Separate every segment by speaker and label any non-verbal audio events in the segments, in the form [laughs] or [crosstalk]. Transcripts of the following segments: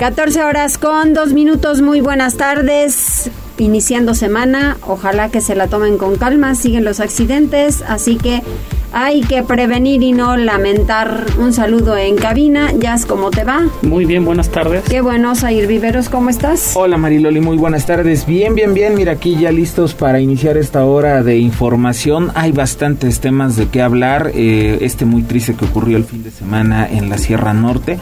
Speaker 1: 14 horas con dos minutos, muy buenas tardes. Iniciando semana, ojalá que se la tomen con calma, siguen los accidentes, así que hay que prevenir y no lamentar. Un saludo en cabina. Jazz, ¿cómo te va?
Speaker 2: Muy bien, buenas tardes.
Speaker 1: Qué bueno, Zair Viveros, ¿cómo estás?
Speaker 3: Hola Mariloli, muy buenas tardes. Bien, bien, bien. Mira, aquí ya listos para iniciar esta hora de información. Hay bastantes temas de qué hablar. Eh, este muy triste que ocurrió el fin de semana en la Sierra Norte,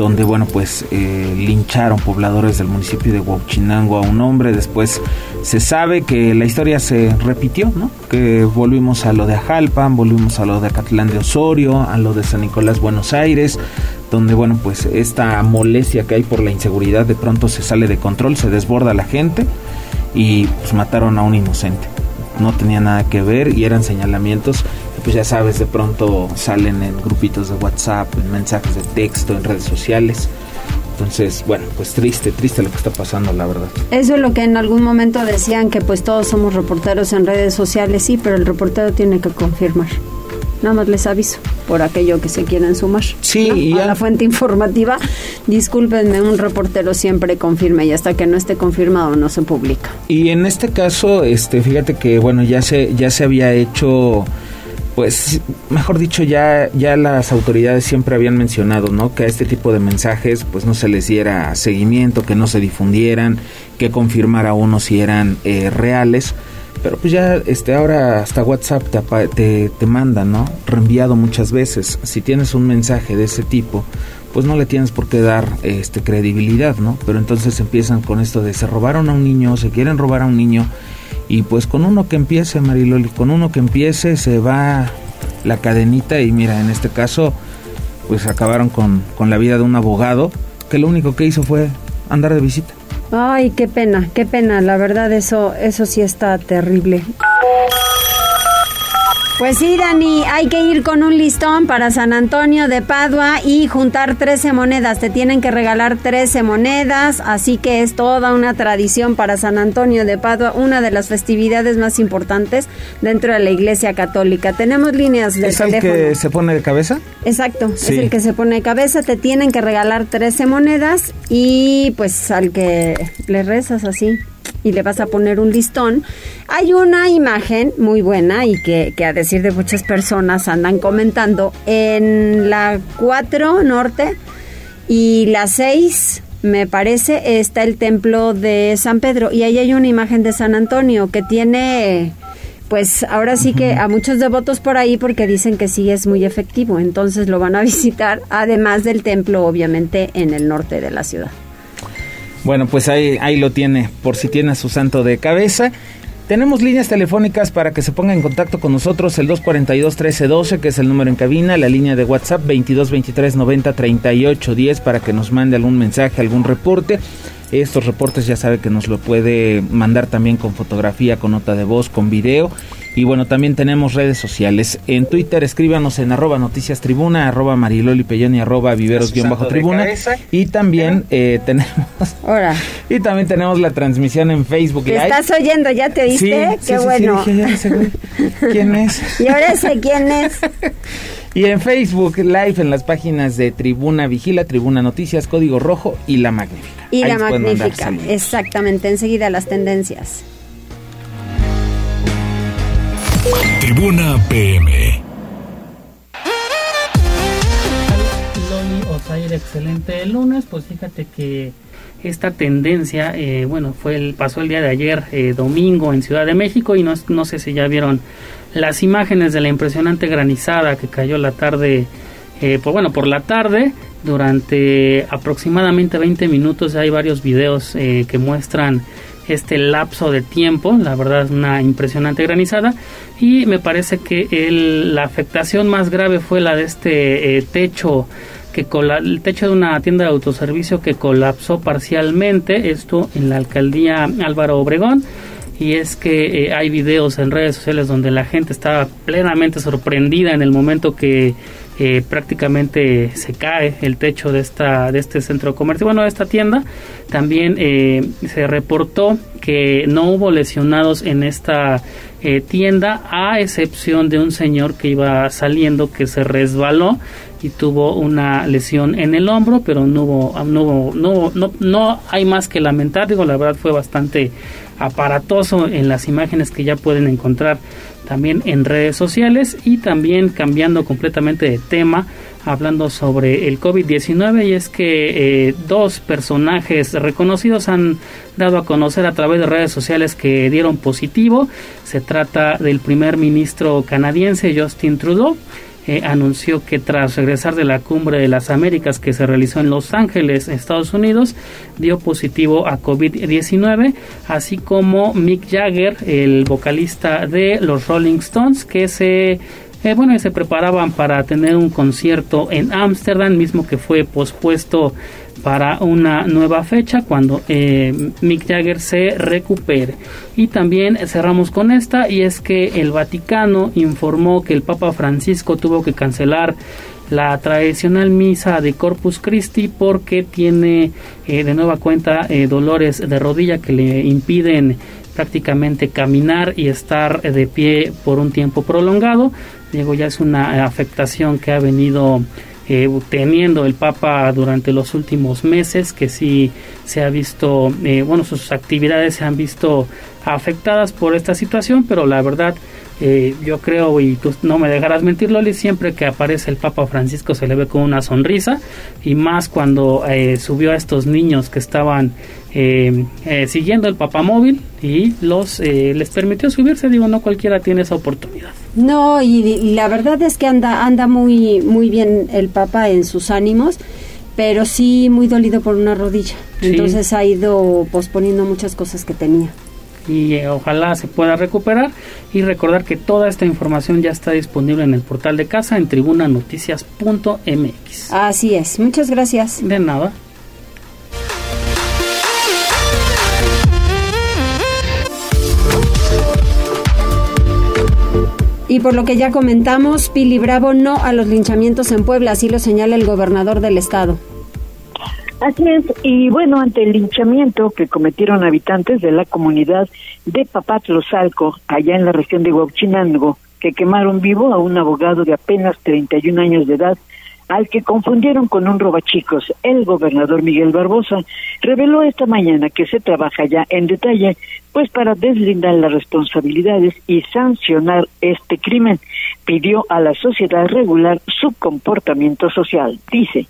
Speaker 3: donde, bueno, pues eh, lincharon pobladores del municipio de Huachinango a un hombre. Después se sabe que la historia se repitió, ¿no? Que volvimos a lo de Ajalpan, volvimos a lo de Acatlán de Osorio, a lo de San Nicolás Buenos Aires, donde bueno, pues esta molestia que hay por la inseguridad de pronto se sale de control, se desborda la gente y pues mataron a un inocente. No tenía nada que ver y eran señalamientos pues ya sabes, de pronto salen en grupitos de WhatsApp, en mensajes de texto, en redes sociales. Entonces, bueno, pues triste, triste lo que está pasando, la verdad.
Speaker 1: Eso es lo que en algún momento decían que pues todos somos reporteros en redes sociales, sí, pero el reportero tiene que confirmar. Nada más les aviso por aquello que se quieran sumar.
Speaker 3: Sí,
Speaker 1: a la fuente informativa. Discúlpenme, un reportero siempre confirma y hasta que no esté confirmado no se publica.
Speaker 3: Y en este caso, este, fíjate que bueno ya se ya se había hecho pues mejor dicho ya ya las autoridades siempre habían mencionado no que a este tipo de mensajes pues no se les diera seguimiento que no se difundieran que confirmara uno si eran eh, reales pero pues ya este ahora hasta WhatsApp te, te, manda, ¿no? Reenviado muchas veces. Si tienes un mensaje de ese tipo, pues no le tienes por qué dar este credibilidad, ¿no? Pero entonces empiezan con esto de se robaron a un niño, se quieren robar a un niño y pues con uno que empiece, Mariloli, con uno que empiece se va la cadenita y mira, en este caso pues acabaron con, con la vida de un abogado que lo único que hizo fue andar de visita.
Speaker 1: Ay, qué pena, qué pena, la verdad eso eso sí está terrible. Pues sí, Dani, hay que ir con un listón para San Antonio de Padua y juntar 13 monedas. Te tienen que regalar 13 monedas, así que es toda una tradición para San Antonio de Padua, una de las festividades más importantes dentro de la Iglesia Católica. Tenemos líneas de
Speaker 3: ¿Es el que se pone de cabeza?
Speaker 1: Exacto, es el que se pone de cabeza. Te tienen que regalar 13 monedas y pues al que le rezas así y le vas a poner un listón. Hay una imagen muy buena y que, que, a decir de muchas personas andan comentando en la 4 norte y la 6 me parece está el templo de San Pedro y ahí hay una imagen de San Antonio que tiene pues ahora sí que a muchos devotos por ahí porque dicen que sí es muy efectivo, entonces lo van a [laughs] visitar además del templo obviamente en el norte de la ciudad.
Speaker 3: Bueno, pues ahí, ahí lo tiene, por si tiene su santo de cabeza. Tenemos líneas telefónicas para que se ponga en contacto con nosotros, el 242-1312, que es el número en cabina, la línea de WhatsApp 2223-903810, para que nos mande algún mensaje, algún reporte. Estos reportes ya sabe que nos lo puede mandar también con fotografía, con nota de voz, con video. Y bueno, también tenemos redes sociales. En Twitter escríbanos en arroba noticias tribuna, arroba mariloli y arroba viveros-tribuna. Y también eh, [laughs] tenemos...
Speaker 1: Ahora.
Speaker 3: Y también tenemos la transmisión en Facebook
Speaker 1: ¿Te estás oyendo? ¿Ya te viste? Qué bueno.
Speaker 3: ¿Quién es? [laughs]
Speaker 1: y ahora sé quién es. [laughs]
Speaker 3: Y en Facebook Live en las páginas de Tribuna Vigila, Tribuna Noticias, Código Rojo y La Magnífica.
Speaker 1: Y La Magnífica, exactamente, enseguida las tendencias.
Speaker 4: Tribuna PM.
Speaker 2: Loli Osair, excelente el lunes, pues fíjate que esta tendencia, eh, bueno, fue el, pasó el día de ayer, eh, domingo, en Ciudad de México, y no, no sé si ya vieron las imágenes de la impresionante granizada que cayó la tarde, eh, pues bueno, por la tarde, durante aproximadamente 20 minutos hay varios videos que muestran este lapso de tiempo, la verdad una impresionante granizada y me parece que el, la afectación más grave fue la de este eh, techo que el techo de una tienda de autoservicio que colapsó parcialmente, esto en la alcaldía Álvaro Obregón y es que eh, hay videos en redes sociales donde la gente estaba plenamente sorprendida en el momento que eh, prácticamente se cae el techo de esta de este centro comercial bueno de esta tienda. También eh, se reportó que no hubo lesionados en esta tienda a excepción de un señor que iba saliendo que se resbaló y tuvo una lesión en el hombro, pero no hubo, no, no, no, no hay más que lamentar, digo, la verdad fue bastante aparatoso en las imágenes que ya pueden encontrar también en redes sociales y también cambiando completamente de tema, hablando sobre el COVID-19 y es que eh, dos personajes reconocidos han dado a conocer a través de redes sociales que dieron positivo. Se trata del primer ministro canadiense Justin Trudeau eh, anunció que tras regresar de la cumbre de las Américas que se realizó en Los Ángeles, Estados Unidos, dio positivo a COVID-19, así como Mick Jagger, el vocalista de los Rolling Stones, que se eh, bueno, se preparaban para tener un concierto en Ámsterdam, mismo que fue pospuesto para una nueva fecha cuando eh, Mick Jagger se recupere. Y también cerramos con esta y es que el Vaticano informó que el Papa Francisco tuvo que cancelar la tradicional misa de Corpus Christi porque tiene eh, de nueva cuenta eh, dolores de rodilla que le impiden prácticamente caminar y estar de pie por un tiempo prolongado. Diego ya es una afectación que ha venido eh, teniendo el Papa durante los últimos meses, que sí se ha visto, eh, bueno, sus actividades se han visto afectadas por esta situación, pero la verdad eh, yo creo, y tú no me dejarás mentir, Loli, siempre que aparece el Papa Francisco se le ve con una sonrisa, y más cuando eh, subió a estos niños que estaban eh, siguiendo el papamóvil y los les permitió subirse, digo, no cualquiera tiene esa oportunidad.
Speaker 1: No, y, la verdad es que anda, anda muy, muy bien el Papa en sus ánimos pero sí muy dolido por una rodilla. Entonces ha ido posponiendo muchas cosas que tenía
Speaker 2: y eh, ojalá se pueda recuperar y recordar que toda esta información ya está disponible en el portal de casa en tribunanoticias.mx.
Speaker 1: Así es, muchas gracias.
Speaker 2: De nada.
Speaker 1: Y por lo que ya comentamos, Pili Bravo no a los linchamientos en Puebla, así lo señala el gobernador del estado.
Speaker 5: Así es, y bueno, ante el linchamiento que cometieron habitantes de la comunidad de Papatlozalco, allá en la región de Huachinango, que quemaron vivo a un abogado de apenas 31 años de edad, al que confundieron con un robachicos, el gobernador Miguel Barbosa reveló esta mañana que se trabaja ya en detalle, pues para deslindar las responsabilidades y sancionar este crimen. Pidió a la sociedad regular su comportamiento social. Dice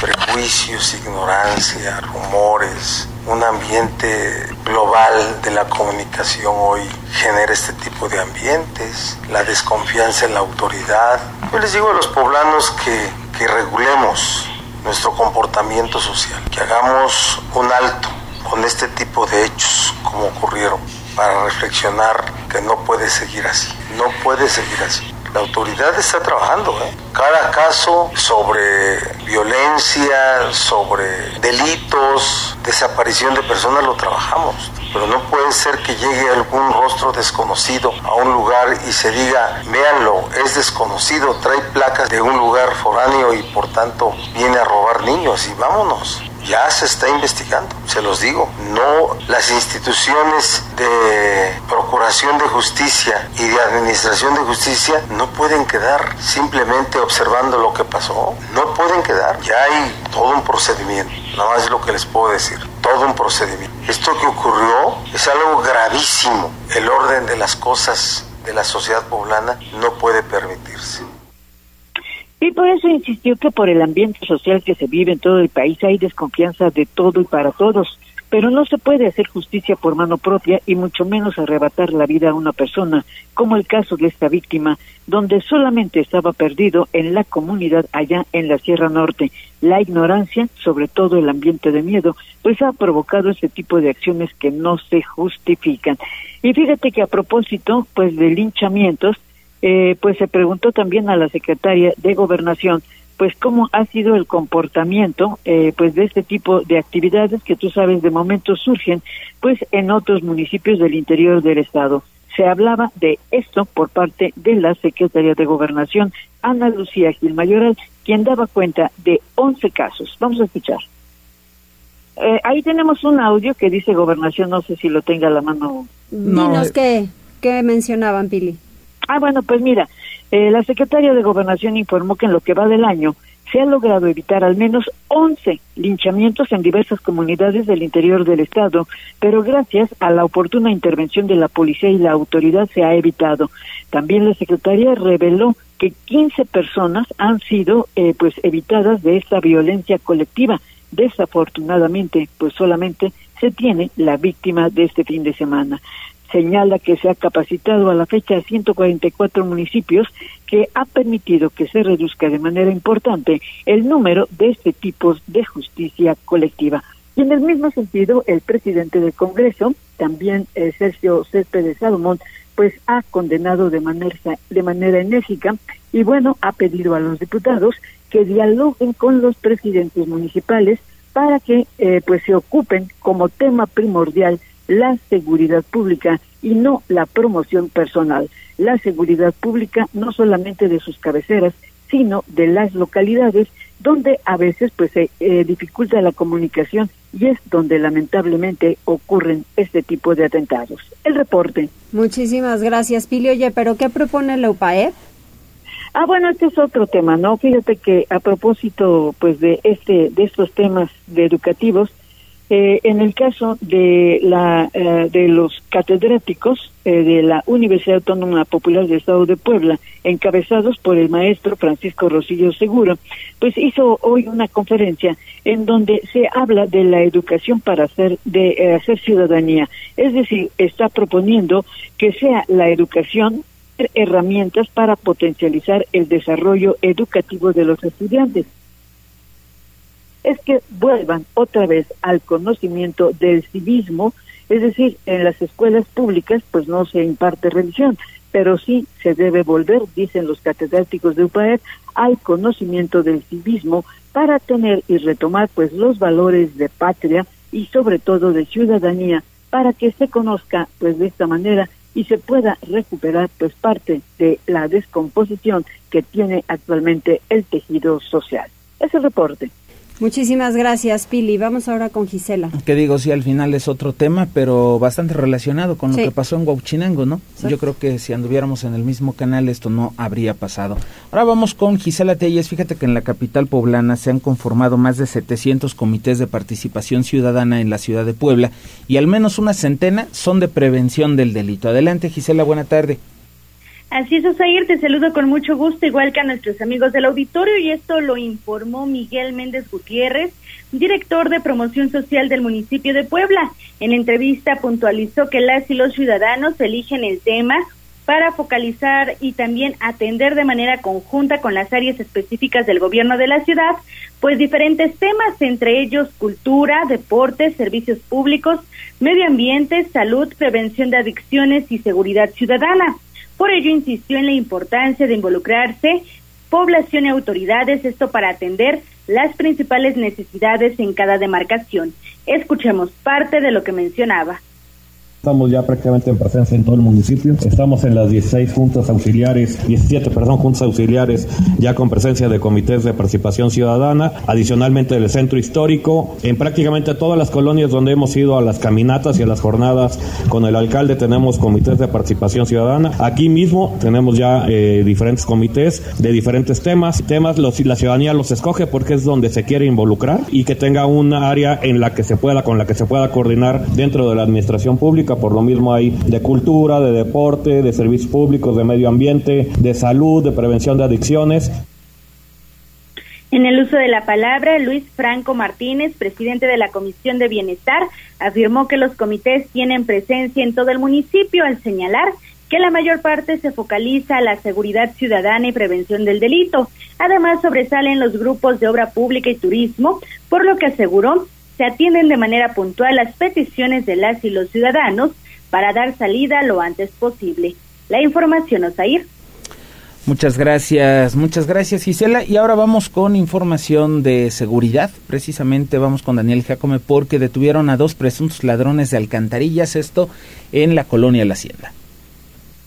Speaker 6: prejuicios, ignorancia, rumores, un ambiente global de la comunicación hoy genera este tipo de ambientes, la desconfianza en la autoridad. Yo les digo a los poblanos que, que regulemos nuestro comportamiento social, que hagamos un alto con este tipo de hechos como ocurrieron, para reflexionar que no puede seguir así, no puede seguir así. La autoridad está trabajando, ¿eh? Cada caso sobre violencia, sobre delitos, desaparición de personas lo trabajamos. Pero no puede ser que llegue algún rostro desconocido a un lugar y se diga, véanlo, es desconocido, trae placas de un lugar foráneo y por tanto viene a robar niños y vámonos ya se está investigando, se los digo. No, las instituciones de procuración de justicia y de administración de justicia no pueden quedar simplemente observando lo que pasó. No pueden quedar. Ya hay todo un procedimiento. No más es lo que les puedo decir. Todo un procedimiento. Esto que ocurrió es algo gravísimo. El orden de las cosas de la sociedad poblana no puede permitirse.
Speaker 5: Y por eso insistió que por el ambiente social que se vive en todo el país hay desconfianza de todo y para todos, pero no se puede hacer justicia por mano propia y mucho menos arrebatar la vida a una persona, como el caso de esta víctima, donde solamente estaba perdido en la comunidad allá en la Sierra Norte. La ignorancia, sobre todo el ambiente de miedo, pues ha provocado ese tipo de acciones que no se justifican. Y fíjate que a propósito, pues de linchamientos, eh, pues se preguntó también a la secretaria de Gobernación, pues cómo ha sido el comportamiento eh, pues de este tipo de actividades que tú sabes de momento surgen pues en otros municipios del interior del estado. Se hablaba de esto por parte de la Secretaría de Gobernación, Ana Lucía Gil Mayoral, quien daba cuenta de 11 casos. Vamos a escuchar. Eh, ahí tenemos un audio que dice Gobernación, no sé si lo tenga a la mano.
Speaker 1: No, Dinos eh. qué, qué mencionaban, Pili.
Speaker 5: Ah, bueno, pues mira, eh, la secretaria de Gobernación informó que en lo que va del año se ha logrado evitar al menos 11 linchamientos en diversas comunidades del interior del estado, pero gracias a la oportuna intervención de la policía y la autoridad se ha evitado. También la secretaria reveló que 15 personas han sido eh, pues evitadas de esta violencia colectiva. Desafortunadamente, pues solamente se tiene la víctima de este fin de semana señala que se ha capacitado a la fecha a 144 municipios que ha permitido que se reduzca de manera importante el número de este tipo de justicia colectiva. Y en el mismo sentido, el presidente del Congreso, también eh, Sergio Céspedes Salomón, pues ha condenado de manera, de manera enérgica y bueno, ha pedido a los diputados que dialoguen con los presidentes municipales para que eh, pues se ocupen como tema primordial la seguridad pública y no la promoción personal. La seguridad pública no solamente de sus cabeceras, sino de las localidades donde a veces pues se eh, dificulta la comunicación y es donde lamentablemente ocurren este tipo de atentados. El reporte.
Speaker 1: Muchísimas gracias, Pili. Oye, pero ¿qué propone la UPAE?
Speaker 5: Ah, bueno, este es otro tema, ¿no? Fíjate que a propósito, pues, de este, de estos temas de educativos, eh, en el caso de la eh, de los catedráticos eh, de la Universidad Autónoma Popular del Estado de Puebla, encabezados por el maestro Francisco Rosillo Seguro, pues hizo hoy una conferencia en donde se habla de la educación para hacer de hacer ciudadanía, es decir, está proponiendo que sea la educación herramientas para potencializar el desarrollo educativo de los estudiantes es que vuelvan otra vez al conocimiento del civismo, es decir, en las escuelas públicas pues no se imparte religión, pero sí se debe volver, dicen los catedráticos de UPAER, al conocimiento del civismo para tener y retomar pues los valores de patria y sobre todo de ciudadanía para que se conozca pues de esta manera y se pueda recuperar pues parte de la descomposición que tiene actualmente el tejido social. Ese reporte.
Speaker 1: Muchísimas gracias, Pili. Vamos ahora con Gisela.
Speaker 3: Que digo, sí, al final es otro tema, pero bastante relacionado con lo que pasó en Huachinango, ¿no? Yo creo que si anduviéramos en el mismo canal esto no habría pasado. Ahora vamos con Gisela Telles. Fíjate que en la capital poblana se han conformado más de 700 comités de participación ciudadana en la ciudad de Puebla y al menos una centena son de prevención del delito. Adelante, Gisela, buena tarde.
Speaker 7: Así es, Osair, te saludo con mucho gusto, igual que a nuestros amigos del auditorio, y esto lo informó Miguel Méndez Gutiérrez, director de promoción social del municipio de Puebla. En la entrevista puntualizó que las y los ciudadanos eligen el tema para focalizar y también atender de manera conjunta con las áreas específicas del gobierno de la ciudad, pues diferentes temas, entre ellos cultura, deportes, servicios públicos, medio ambiente, salud, prevención de adicciones y seguridad ciudadana. Por ello insistió en la importancia de involucrarse población y autoridades, esto para atender las principales necesidades en cada demarcación. Escuchemos parte de lo que mencionaba.
Speaker 8: Estamos ya prácticamente en presencia en todo el municipio. Estamos en las 16 juntas auxiliares, 17, perdón, juntas auxiliares ya con presencia de comités de participación ciudadana, adicionalmente del centro histórico, en prácticamente todas las colonias donde hemos ido a las caminatas y a las jornadas con el alcalde tenemos comités de participación ciudadana. Aquí mismo tenemos ya eh, diferentes comités de diferentes temas. Temas los, la ciudadanía los escoge porque es donde se quiere involucrar y que tenga un área en la que se pueda, con la que se pueda coordinar dentro de la administración pública por lo mismo hay de cultura, de deporte, de servicios públicos, de medio ambiente, de salud, de prevención de adicciones.
Speaker 7: En el uso de la palabra, Luis Franco Martínez, presidente de la Comisión de Bienestar, afirmó que los comités tienen presencia en todo el municipio al señalar que la mayor parte se focaliza a la seguridad ciudadana y prevención del delito. Además, sobresalen los grupos de obra pública y turismo, por lo que aseguró se atienden de manera puntual las peticiones de las y los ciudadanos para dar salida lo antes posible. La información, Osair.
Speaker 3: Muchas gracias, muchas gracias Gisela. Y ahora vamos con información de seguridad. Precisamente vamos con Daniel Jacome porque detuvieron a dos presuntos ladrones de alcantarillas, esto en la colonia La Hacienda.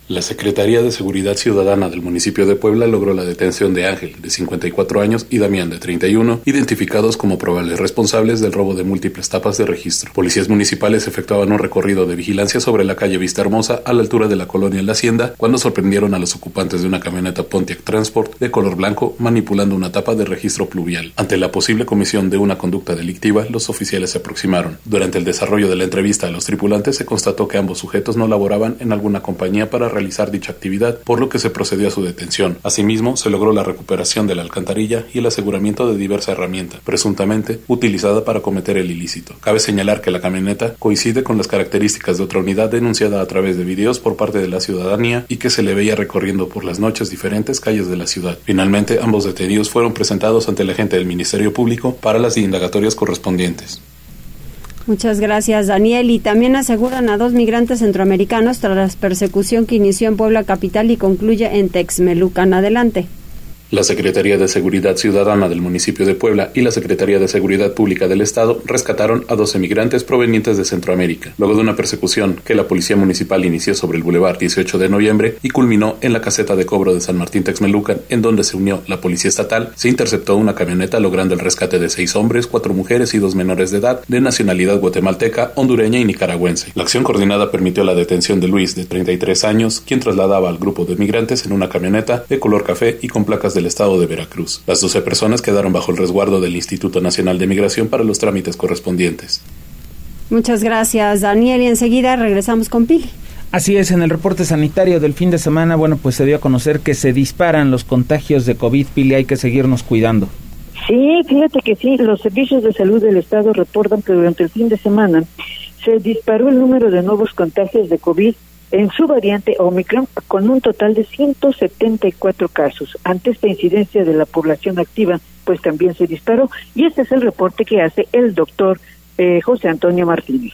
Speaker 9: La Secretaría de Seguridad Ciudadana del municipio de Puebla logró la detención de Ángel, de 54 años, y Damián, de 31, identificados como probables responsables del robo de múltiples tapas de registro. Policías municipales efectuaban un recorrido de vigilancia sobre la calle Vista Hermosa a la altura de la colonia La Hacienda cuando sorprendieron a los ocupantes de una camioneta Pontiac Transport de color blanco manipulando una tapa de registro pluvial. Ante la posible comisión de una conducta delictiva, los oficiales se aproximaron. Durante el desarrollo de la entrevista a los tripulantes se constató que ambos sujetos no laboraban en alguna compañía para realizar dicha actividad, por lo que se procedió a su detención. Asimismo, se logró la recuperación de la alcantarilla y el aseguramiento de diversa herramienta, presuntamente utilizada para cometer el ilícito. Cabe señalar que la camioneta coincide con las características de otra unidad denunciada a través de videos por parte de la ciudadanía y que se le veía recorriendo por las noches diferentes calles de la ciudad. Finalmente, ambos detenidos fueron presentados ante la agente del Ministerio Público para las indagatorias correspondientes.
Speaker 1: Muchas gracias, Daniel. Y también aseguran a dos migrantes centroamericanos tras la persecución que inició en Puebla Capital y concluye en Texmelucan. Adelante.
Speaker 9: La Secretaría de Seguridad Ciudadana del municipio de Puebla y la Secretaría de Seguridad Pública del Estado rescataron a 12 migrantes provenientes de Centroamérica, luego de una persecución que la Policía Municipal inició sobre el Boulevard 18 de noviembre y culminó en la caseta de cobro de San Martín Texmelucan, en donde se unió la Policía Estatal, se interceptó una camioneta logrando el rescate de seis hombres, cuatro mujeres y dos menores de edad de nacionalidad guatemalteca, hondureña y nicaragüense. La acción coordinada permitió la detención de Luis, de 33 años, quien trasladaba al grupo de migrantes en una camioneta de color café y con placas del estado de Veracruz. Las 12 personas quedaron bajo el resguardo del Instituto Nacional de Migración para los trámites correspondientes.
Speaker 1: Muchas gracias, Daniel. Y enseguida regresamos con Pili.
Speaker 3: Así es, en el reporte sanitario del fin de semana, bueno, pues se dio a conocer que se disparan los contagios de COVID, Pili, hay que seguirnos cuidando.
Speaker 5: Sí, fíjate que sí, los servicios de salud del Estado reportan que durante el fin de semana se disparó el número de nuevos contagios de COVID en su variante Omicron con un total de 174 casos. Ante esta incidencia de la población activa, pues también se disparó y este es el reporte que hace el doctor eh, José Antonio Martínez.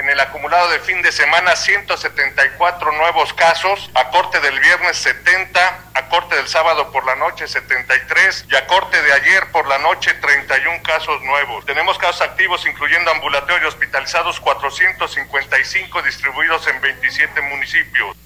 Speaker 10: En el acumulado de fin de semana, 174 nuevos casos, a corte del viernes 70, a corte del sábado por la noche 73 y a corte de ayer por la noche 31 casos nuevos. Tenemos casos activos incluyendo ambulatorios hospitalizados 455 distribuidos en 27 municipios.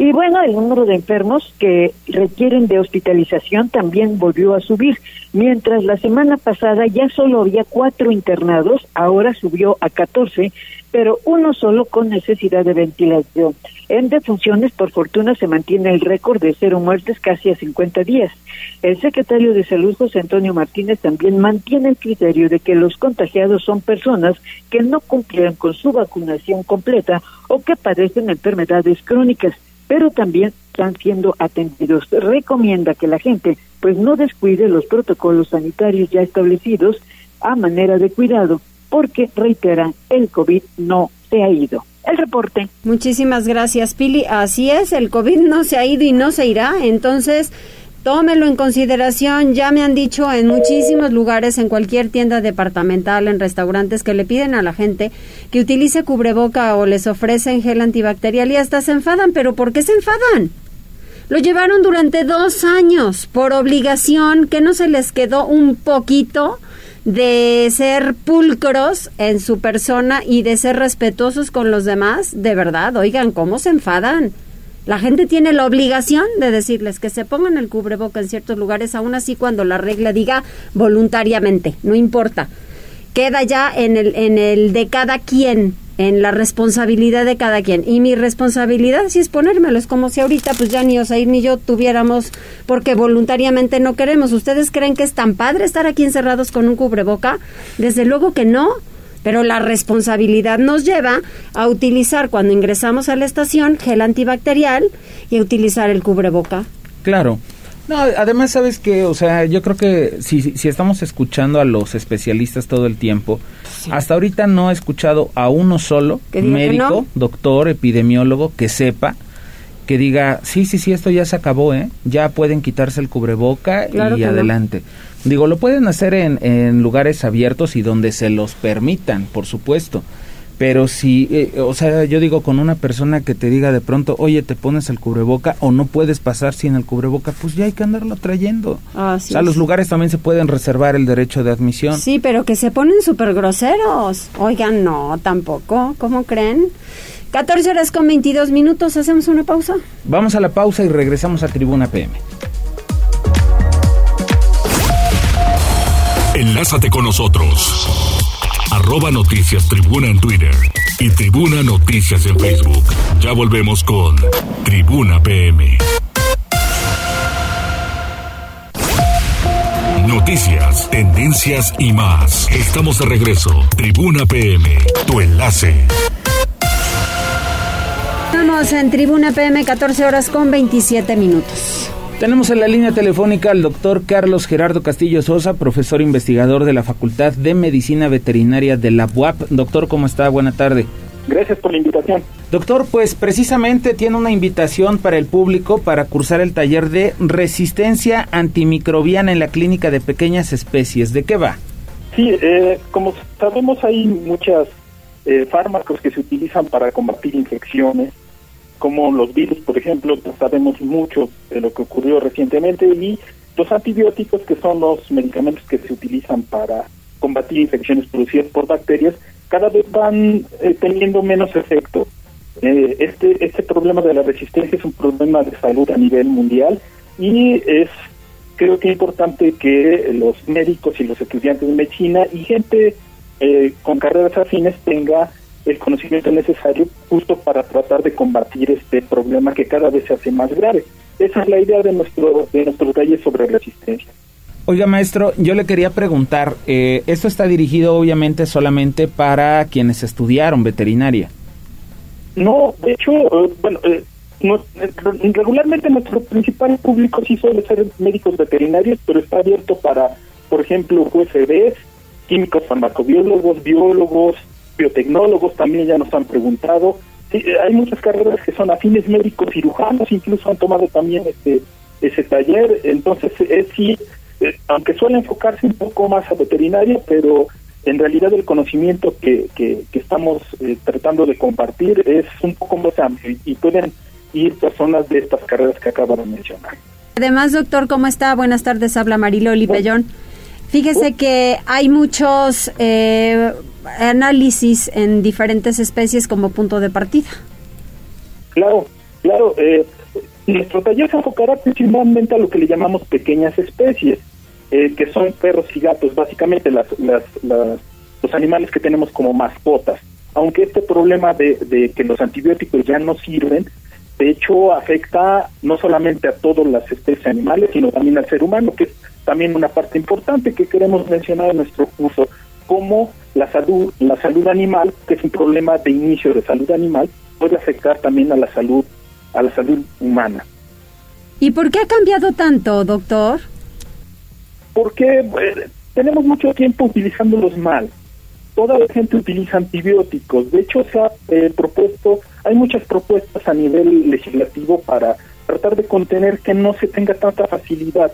Speaker 5: Y bueno, el número de enfermos que requieren de hospitalización también volvió a subir. Mientras la semana pasada ya solo había cuatro internados, ahora subió a 14, pero uno solo con necesidad de ventilación. En defunciones, por fortuna, se mantiene el récord de cero muertes casi a 50 días. El secretario de Salud, José Antonio Martínez, también mantiene el criterio de que los contagiados son personas que no cumplieron con su vacunación completa o que padecen enfermedades crónicas pero también están siendo atendidos. Recomienda que la gente pues no descuide los protocolos sanitarios ya establecidos a manera de cuidado, porque reitera, el COVID no se ha ido. El reporte.
Speaker 1: Muchísimas gracias, Pili. Así es, el COVID no se ha ido y no se irá. Entonces, Tómelo en consideración, ya me han dicho en muchísimos lugares, en cualquier tienda departamental, en restaurantes, que le piden a la gente que utilice cubreboca o les ofrecen gel antibacterial y hasta se enfadan, pero ¿por qué se enfadan? Lo llevaron durante dos años por obligación, que no se les quedó un poquito de ser pulcros en su persona y de ser respetuosos con los demás, de verdad, oigan, ¿cómo se enfadan? La gente tiene la obligación de decirles que se pongan el cubreboca en ciertos lugares, aún así cuando la regla diga voluntariamente, no importa. Queda ya en el, en el de cada quien, en la responsabilidad de cada quien. Y mi responsabilidad sí es ponérmelo. Es como si ahorita pues ya ni Osair ni yo tuviéramos, porque voluntariamente no queremos. ¿Ustedes creen que es tan padre estar aquí encerrados con un cubreboca? Desde luego que no pero la responsabilidad nos lleva a utilizar cuando ingresamos a la estación gel antibacterial y a utilizar el cubreboca.
Speaker 3: Claro. No, además sabes que, o sea, yo creo que si, si estamos escuchando a los especialistas todo el tiempo, hasta ahorita no he escuchado a uno solo, médico, doctor, epidemiólogo, que sepa que diga, sí, sí, sí, esto ya se acabó, ¿eh? Ya pueden quitarse el cubreboca y adelante. Digo, lo pueden hacer en, en lugares abiertos y donde se los permitan, por supuesto pero si, eh, o sea, yo digo con una persona que te diga de pronto, oye, te pones el cubreboca o no puedes pasar sin el cubreboca, pues ya hay que andarlo trayendo. o sea, los lugares también se pueden reservar el derecho de admisión.
Speaker 1: Sí, pero que se ponen súper groseros. Oigan, no, tampoco. ¿Cómo creen? 14 horas con 22 minutos, ¿hacemos una pausa?
Speaker 3: Vamos a la pausa y regresamos a Tribuna PM.
Speaker 4: Enlázate con nosotros. Arroba Noticias Tribuna en Twitter y Tribuna Noticias en Facebook. Ya volvemos con Tribuna PM. Noticias, tendencias y más. Estamos de regreso. Tribuna PM, tu enlace.
Speaker 1: Estamos en Tribuna PM 14 horas con 27 minutos.
Speaker 3: Tenemos en la línea telefónica al doctor Carlos Gerardo Castillo Sosa, profesor investigador de la Facultad de Medicina Veterinaria de la UAP. Doctor, ¿cómo está? Buena tarde.
Speaker 11: Gracias por la invitación.
Speaker 3: Doctor, pues precisamente tiene una invitación para el público para cursar el taller de resistencia antimicrobiana en la clínica de pequeñas especies. ¿De qué va?
Speaker 11: Sí, eh, como sabemos hay muchos eh, fármacos que se utilizan para combatir infecciones como los virus, por ejemplo, sabemos mucho de lo que ocurrió recientemente, y los antibióticos, que son los medicamentos que se utilizan para combatir infecciones producidas por bacterias, cada vez van eh, teniendo menos efecto. Eh, este, este problema de la resistencia es un problema de salud a nivel mundial y es creo que importante que los médicos y los estudiantes de medicina y gente eh, con carreras afines tenga el conocimiento necesario justo para tratar de combatir este problema que cada vez se hace más grave. Esa es la idea de nuestro de nuestro taller sobre resistencia.
Speaker 3: Oiga, maestro, yo le quería preguntar, eh, esto está dirigido obviamente solamente para quienes estudiaron veterinaria.
Speaker 11: No, de hecho, eh, bueno, eh, regularmente nuestro principal público sí suele ser médicos veterinarios, pero está abierto para, por ejemplo, USBs, químicos farmacobiólogos, biólogos, biotecnólogos también ya nos han preguntado. Sí, eh, hay muchas carreras que son afines médicos, cirujanos, incluso han tomado también este ese taller. Entonces, es sí, eh, aunque suele enfocarse un poco más a veterinaria, pero en realidad el conocimiento que, que, estamos eh, tratando de compartir es un poco más amplio y pueden ir personas de estas carreras que acabo de mencionar.
Speaker 1: Además, doctor, ¿cómo está? Buenas tardes, habla Mariloli Pellón. Fíjese que hay muchos eh, análisis en diferentes especies como punto de partida.
Speaker 11: Claro, claro. Eh, nuestro taller se enfocará principalmente a lo que le llamamos pequeñas especies, eh, que son perros y gatos, básicamente las, las, los animales que tenemos como mascotas. Aunque este problema de, de que los antibióticos ya no sirven, de hecho afecta no solamente a todas las especies animales, sino también al ser humano, que es también una parte importante que queremos mencionar en nuestro curso, como la salud, la salud animal, que es un problema de inicio de salud animal, puede afectar también a la salud, a la salud humana.
Speaker 1: ¿Y por qué ha cambiado tanto, doctor?
Speaker 11: Porque eh, tenemos mucho tiempo utilizándolos mal. Toda la gente utiliza antibióticos. De hecho, se ha eh, propuesto, hay muchas propuestas a nivel legislativo para tratar de contener que no se tenga tanta facilidad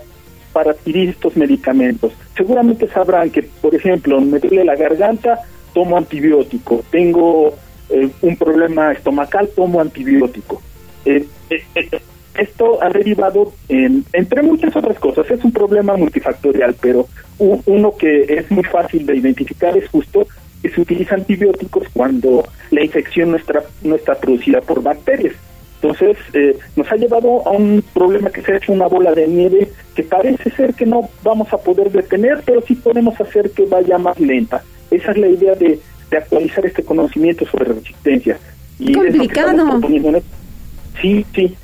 Speaker 11: para adquirir estos medicamentos. Seguramente sabrán que, por ejemplo, me duele la garganta, tomo antibiótico. Tengo eh, un problema estomacal, tomo antibiótico. Eh, eh, esto ha derivado en, entre muchas otras cosas. Es un problema multifactorial, pero uno que es muy fácil de identificar es justo que se utiliza antibióticos cuando la infección no está, no está producida por bacterias. Entonces, eh, nos ha llevado a un problema que se ha hecho una bola de nieve que parece ser que no vamos a poder detener, pero sí podemos hacer que vaya más lenta. Esa es la idea de, actualizar este conocimiento sobre resistencia.
Speaker 1: Y complicado.
Speaker 11: sí, sí.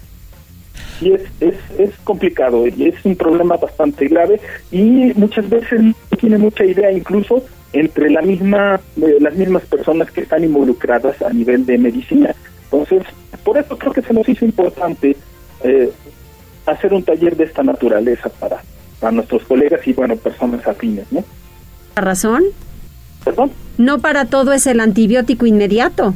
Speaker 11: Sí, es, es, es complicado y es un problema bastante grave y muchas veces no tiene mucha idea incluso entre la misma, eh, las mismas personas que están involucradas a nivel de medicina. Entonces, por eso creo que se nos hizo importante eh, hacer un taller de esta naturaleza para, para nuestros colegas y, bueno, personas afines, ¿no?
Speaker 1: ¿La razón?
Speaker 11: ¿Perdón?
Speaker 1: No para todo es el antibiótico inmediato.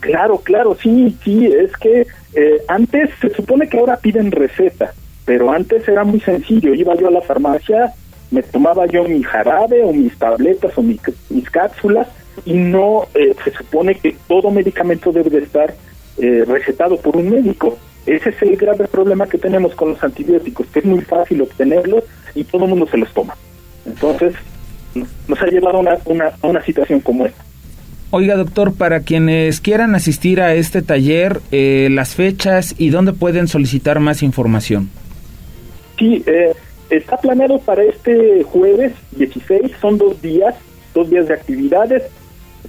Speaker 11: Claro, claro, sí, sí, es que eh, antes se supone que ahora piden receta, pero antes era muy sencillo, iba yo a la farmacia, me tomaba yo mi jarabe o mis tabletas o mis cápsulas y no eh, se supone que todo medicamento debe de estar eh, recetado por un médico. Ese es el grave problema que tenemos con los antibióticos, que es muy fácil obtenerlos y todo el mundo se los toma. Entonces, nos ha llevado a una, una, una situación como esta.
Speaker 3: Oiga, doctor, para quienes quieran asistir a este taller, eh, las fechas y dónde pueden solicitar más información.
Speaker 11: Sí, eh, está planeado para este jueves 16, son dos días, dos días de actividades,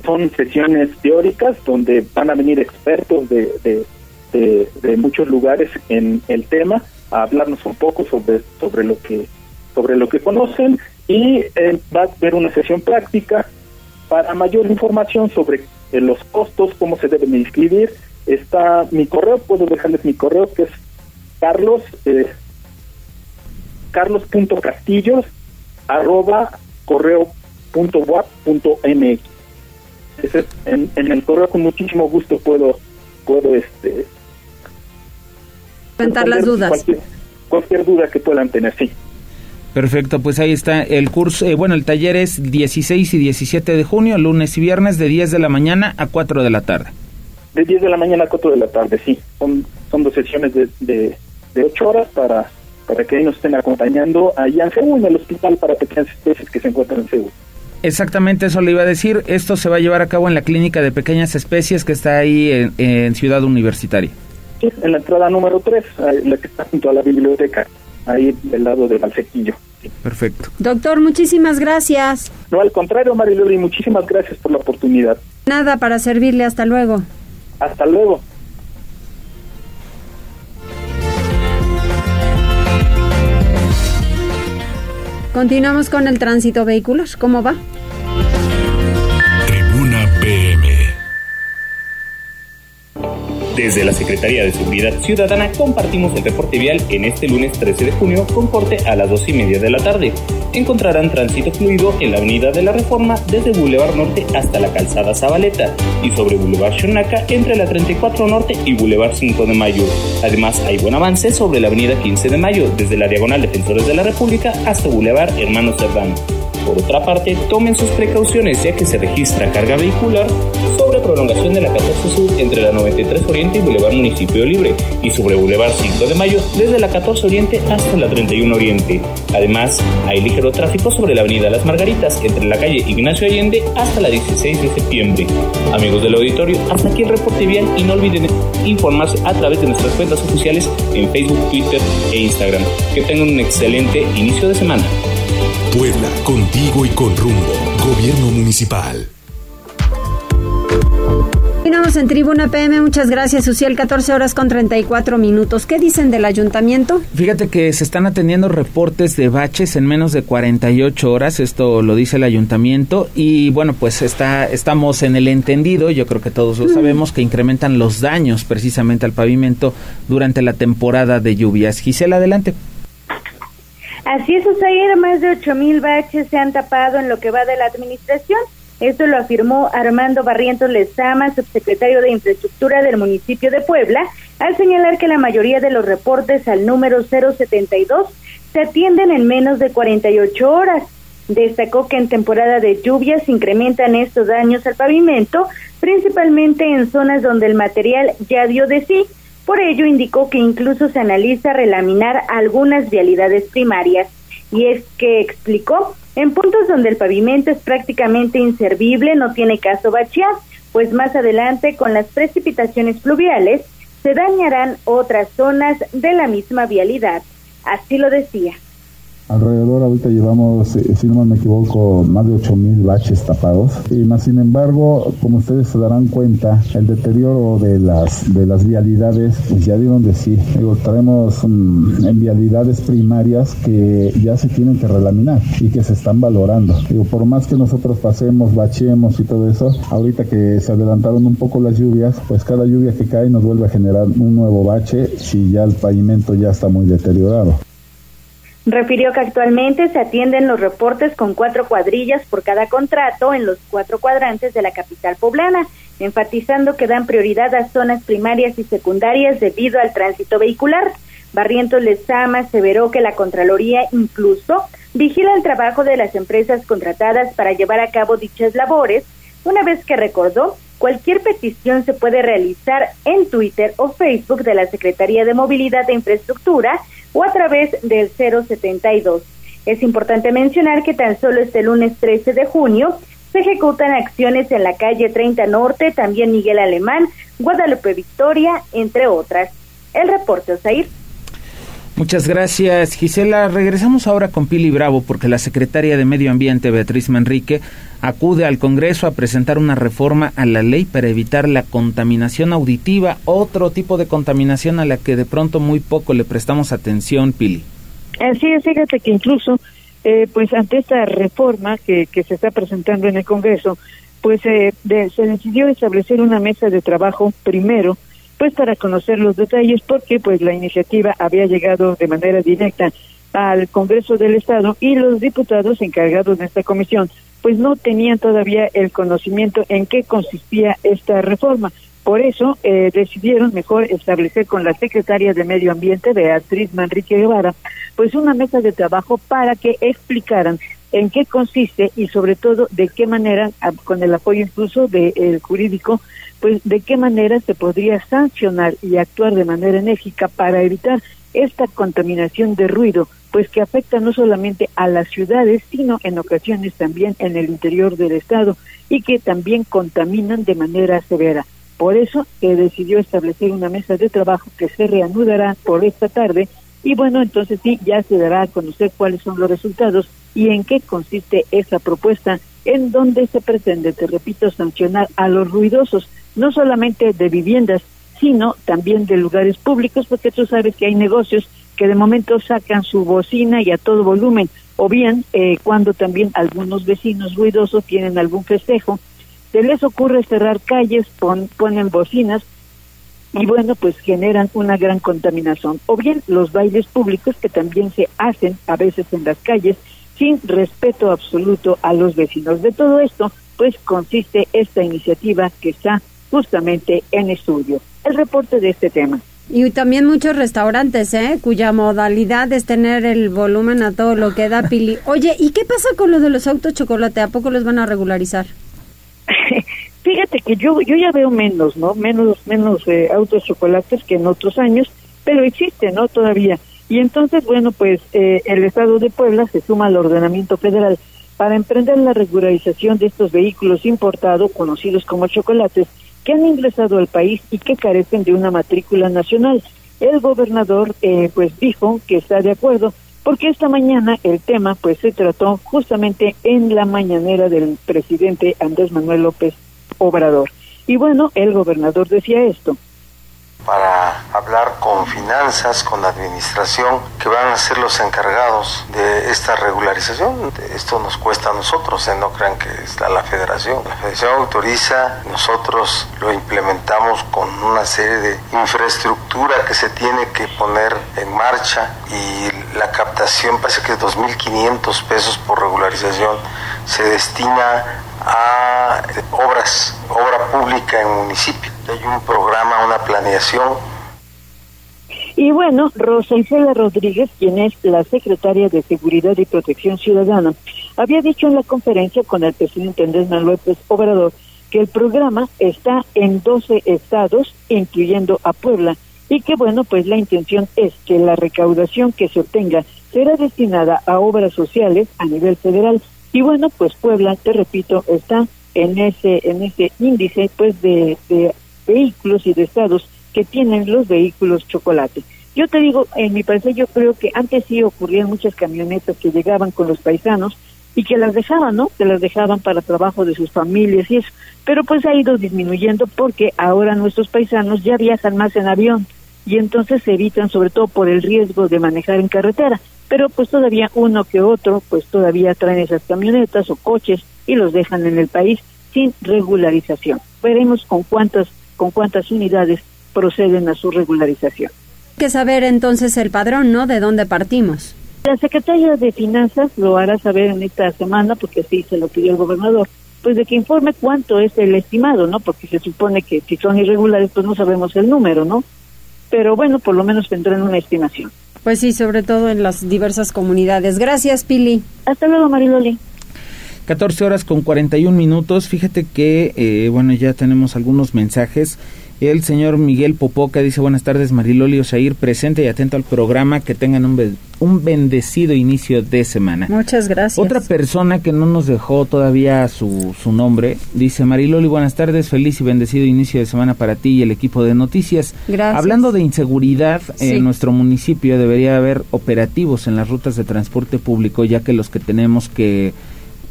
Speaker 11: son sesiones teóricas donde van a venir expertos de, de, de, muchos lugares en el tema a hablarnos un poco sobre, sobre, lo, que, sobre lo que conocen y eh, va a haber una sesión práctica para mayor información sobre eh, los costos, cómo se deben inscribir, está mi correo, puedo dejarles mi correo que es carlos, eh, carlos.castillos arroba correo punto punto mx. En, en el correo con muchísimo gusto puedo puedo este
Speaker 1: las dudas.
Speaker 11: Cualquier, cualquier duda que puedan tener, sí.
Speaker 3: Perfecto, pues ahí está el curso, eh, bueno, el taller es 16 y 17 de junio, lunes y viernes, de 10 de la mañana a 4 de la tarde.
Speaker 11: De 10 de la mañana a 4 de la tarde, sí. Son, son dos sesiones de, de, 8 horas para, para que ahí nos estén acompañando allá en Seúl, en el hospital para pequeñas especies que se encuentran en Seúl.
Speaker 3: Exactamente eso le iba a decir. Esto se va a llevar a cabo en la clínica de pequeñas especies que está ahí en, en Ciudad Universitaria.
Speaker 11: Sí, en la entrada número 3, la que está junto a la biblioteca ahí del lado del Balsequillo.
Speaker 3: Perfecto.
Speaker 1: Doctor, muchísimas gracias.
Speaker 11: No, al contrario, Mariloli, muchísimas gracias por la oportunidad.
Speaker 1: Nada, para servirle, hasta luego.
Speaker 11: Hasta luego.
Speaker 1: Continuamos con el tránsito vehicular. ¿Cómo va?
Speaker 12: Desde la Secretaría de Seguridad Ciudadana compartimos el reporte vial en este lunes 13 de junio con corte a las 2 y media de la tarde. Encontrarán tránsito fluido en la Avenida de la Reforma desde Boulevard Norte hasta la Calzada Zabaleta y sobre Boulevard Xonaca entre la 34 Norte y Boulevard 5 de Mayo. Además, hay buen avance sobre la Avenida 15 de Mayo desde la Diagonal Defensores de la República hasta Boulevard Hermanos Cerdán. Por otra parte, tomen sus precauciones ya que se registra carga vehicular sobre prolongación de la 14 Sur entre la 93 Oriente y Boulevard Municipio Libre y sobre Boulevard 5 de Mayo desde la 14 Oriente hasta la 31 Oriente. Además, hay ligero tráfico sobre la Avenida Las Margaritas entre la calle Ignacio Allende hasta la 16 de septiembre. Amigos del auditorio, hasta aquí el reporte vial y no olviden informarse a través de nuestras cuentas oficiales en Facebook, Twitter e Instagram. Que tengan un excelente inicio de semana.
Speaker 4: Puebla, contigo y con rumbo. Gobierno Municipal.
Speaker 1: Terminamos en Tribuna PM. Muchas gracias, Suciel. 14 horas con 34 minutos. ¿Qué dicen del ayuntamiento?
Speaker 3: Fíjate que se están atendiendo reportes de baches en menos de 48 horas. Esto lo dice el ayuntamiento. Y bueno, pues está, estamos en el entendido, yo creo que todos lo sabemos, que incrementan los daños precisamente al pavimento durante la temporada de lluvias. Gisela, adelante.
Speaker 7: Así es, Usair, más de ocho mil baches se han tapado en lo que va de la administración. Esto lo afirmó Armando Barrientos Lezama, subsecretario de Infraestructura del municipio de Puebla, al señalar que la mayoría de los reportes al número 072 se atienden en menos de 48 horas. Destacó que en temporada de lluvias incrementan estos daños al pavimento, principalmente en zonas donde el material ya dio de sí, por ello, indicó que incluso se analiza relaminar algunas vialidades primarias. Y es que explicó, en puntos donde el pavimento es prácticamente inservible, no tiene caso bachear, pues más adelante, con las precipitaciones fluviales, se dañarán otras zonas de la misma vialidad. Así lo decía.
Speaker 13: Alrededor ahorita llevamos, si no me equivoco, más de 8.000 baches tapados. Y más sin embargo, como ustedes se darán cuenta, el deterioro de las de las vialidades, pues ya dieron de sí. Digo, mm, en vialidades primarias que ya se tienen que relaminar y que se están valorando. Digo, por más que nosotros pasemos, bachemos y todo eso, ahorita que se adelantaron un poco las lluvias, pues cada lluvia que cae nos vuelve a generar un nuevo bache si ya el pavimento ya está muy deteriorado.
Speaker 7: Refirió que actualmente se atienden los reportes con cuatro cuadrillas por cada contrato en los cuatro cuadrantes de la capital poblana, enfatizando que dan prioridad a zonas primarias y secundarias debido al tránsito vehicular. Barrientos Lezama aseveró que la Contraloría incluso vigila el trabajo de las empresas contratadas para llevar a cabo dichas labores, una vez que recordó Cualquier petición se puede realizar en Twitter o Facebook de la Secretaría de Movilidad e Infraestructura o a través del 072. Es importante mencionar que tan solo este lunes 13 de junio se ejecutan acciones en la calle 30 Norte, también Miguel Alemán, Guadalupe Victoria, entre otras. El reporte, Osair.
Speaker 3: Muchas gracias, Gisela. Regresamos ahora con Pili Bravo porque la secretaria de Medio Ambiente, Beatriz Manrique, acude al Congreso a presentar una reforma a la ley para evitar la contaminación auditiva, otro tipo de contaminación a la que de pronto muy poco le prestamos atención, Pili.
Speaker 5: Así es, fíjate que incluso, eh, pues ante esta reforma que, que se está presentando en el Congreso, pues eh, se decidió establecer una mesa de trabajo primero pues para conocer los detalles porque pues la iniciativa había llegado de manera directa al Congreso del Estado y los diputados encargados de esta comisión pues no tenían todavía el conocimiento en qué consistía esta reforma. Por eso eh, decidieron mejor establecer con la secretaria de Medio Ambiente, Beatriz Manrique Guevara, pues una mesa de trabajo para que explicaran en qué consiste y sobre todo de qué manera, con el apoyo incluso del jurídico, pues de qué manera se podría sancionar y actuar de manera enérgica para evitar esta contaminación de ruido, pues que afecta no solamente a las ciudades, sino en ocasiones también en el interior del estado y que también contaminan de manera severa. Por eso se decidió establecer una mesa de trabajo que se reanudará por esta tarde y bueno, entonces sí, ya se dará a conocer cuáles son los resultados y en qué consiste esa propuesta en donde se pretende, te repito, sancionar a los ruidosos no solamente de viviendas, sino también de lugares públicos, porque tú sabes que hay negocios que de momento sacan su bocina y a todo volumen, o bien eh, cuando también algunos vecinos ruidosos tienen algún festejo, se les ocurre cerrar calles, ponen bocinas y bueno, pues generan una gran contaminación. O bien los bailes públicos que también se hacen a veces en las calles sin respeto absoluto a los vecinos. De todo esto, pues consiste esta iniciativa que está justamente en estudio. El reporte de este tema.
Speaker 1: Y también muchos restaurantes, ¿eh? cuya modalidad es tener el volumen a todo lo que da Pili. [laughs] Oye, ¿y qué pasa con lo de los autos chocolate? ¿A poco los van a regularizar? [laughs]
Speaker 5: Fíjate que yo yo ya veo menos, ¿no? Menos menos eh, autos chocolates que en otros años, pero existe, ¿no? Todavía. Y entonces, bueno, pues eh, el Estado de Puebla se suma al ordenamiento federal para emprender la regularización de estos vehículos importados, conocidos como chocolates, que han ingresado al país y que carecen de una matrícula nacional. El gobernador eh, pues dijo que está de acuerdo porque esta mañana el tema pues se trató justamente en la mañanera del presidente Andrés Manuel López Obrador. Y bueno, el gobernador decía esto
Speaker 6: para hablar con finanzas, con administración, que van a ser los encargados de esta regularización. Esto nos cuesta a nosotros, ¿eh? no crean que está la federación. La federación autoriza, nosotros lo implementamos con una serie de infraestructura que se tiene que poner en marcha y la captación parece que es 2.500 pesos por regularización se destina a obras, obra pública en municipio. Hay un programa, una planeación.
Speaker 5: Y bueno, Rosa Isela Rodríguez, quien es la secretaria de Seguridad y Protección Ciudadana, había dicho en la conferencia con el presidente Andrés Manuel López Obrador que el programa está en 12 estados, incluyendo a Puebla, y que bueno, pues la intención es que la recaudación que se obtenga será destinada a obras sociales a nivel federal y bueno, pues Puebla, te repito, está en ese en ese índice pues de, de vehículos y de estados que tienen los vehículos chocolate. Yo te digo, en mi parecer yo creo que antes sí ocurrían muchas camionetas que llegaban con los paisanos y que las dejaban, ¿no? Que las dejaban para trabajo de sus familias y eso. Pero pues ha ido disminuyendo porque ahora nuestros paisanos ya viajan más en avión y entonces se evitan sobre todo por el riesgo de manejar en carretera pero pues todavía uno que otro pues todavía traen esas camionetas o coches y los dejan en el país sin regularización. Veremos con cuántas con cuántas unidades proceden a su regularización.
Speaker 1: Hay que saber entonces el padrón, ¿no? De dónde partimos.
Speaker 5: La Secretaría de Finanzas lo hará saber en esta semana, porque así se lo pidió el gobernador, pues de que informe cuánto es el estimado, ¿no? Porque se supone que si son irregulares, pues no sabemos el número, ¿no? Pero bueno, por lo menos tendrán una estimación.
Speaker 1: Pues sí, sobre todo en las diversas comunidades. Gracias, Pili.
Speaker 5: Hasta luego, Mariloli.
Speaker 3: 14 horas con 41 minutos. Fíjate que, eh, bueno, ya tenemos algunos mensajes. El señor Miguel Popoca dice buenas tardes Mariloli Osair, presente y atento al programa, que tengan un, un bendecido inicio de semana.
Speaker 1: Muchas gracias.
Speaker 3: Otra persona que no nos dejó todavía su, su nombre, dice Mariloli, buenas tardes, feliz y bendecido inicio de semana para ti y el equipo de noticias.
Speaker 1: Gracias.
Speaker 3: Hablando de inseguridad,
Speaker 1: Sí.
Speaker 3: en nuestro municipio debería haber operativos en las rutas de transporte público, ya que los que tenemos que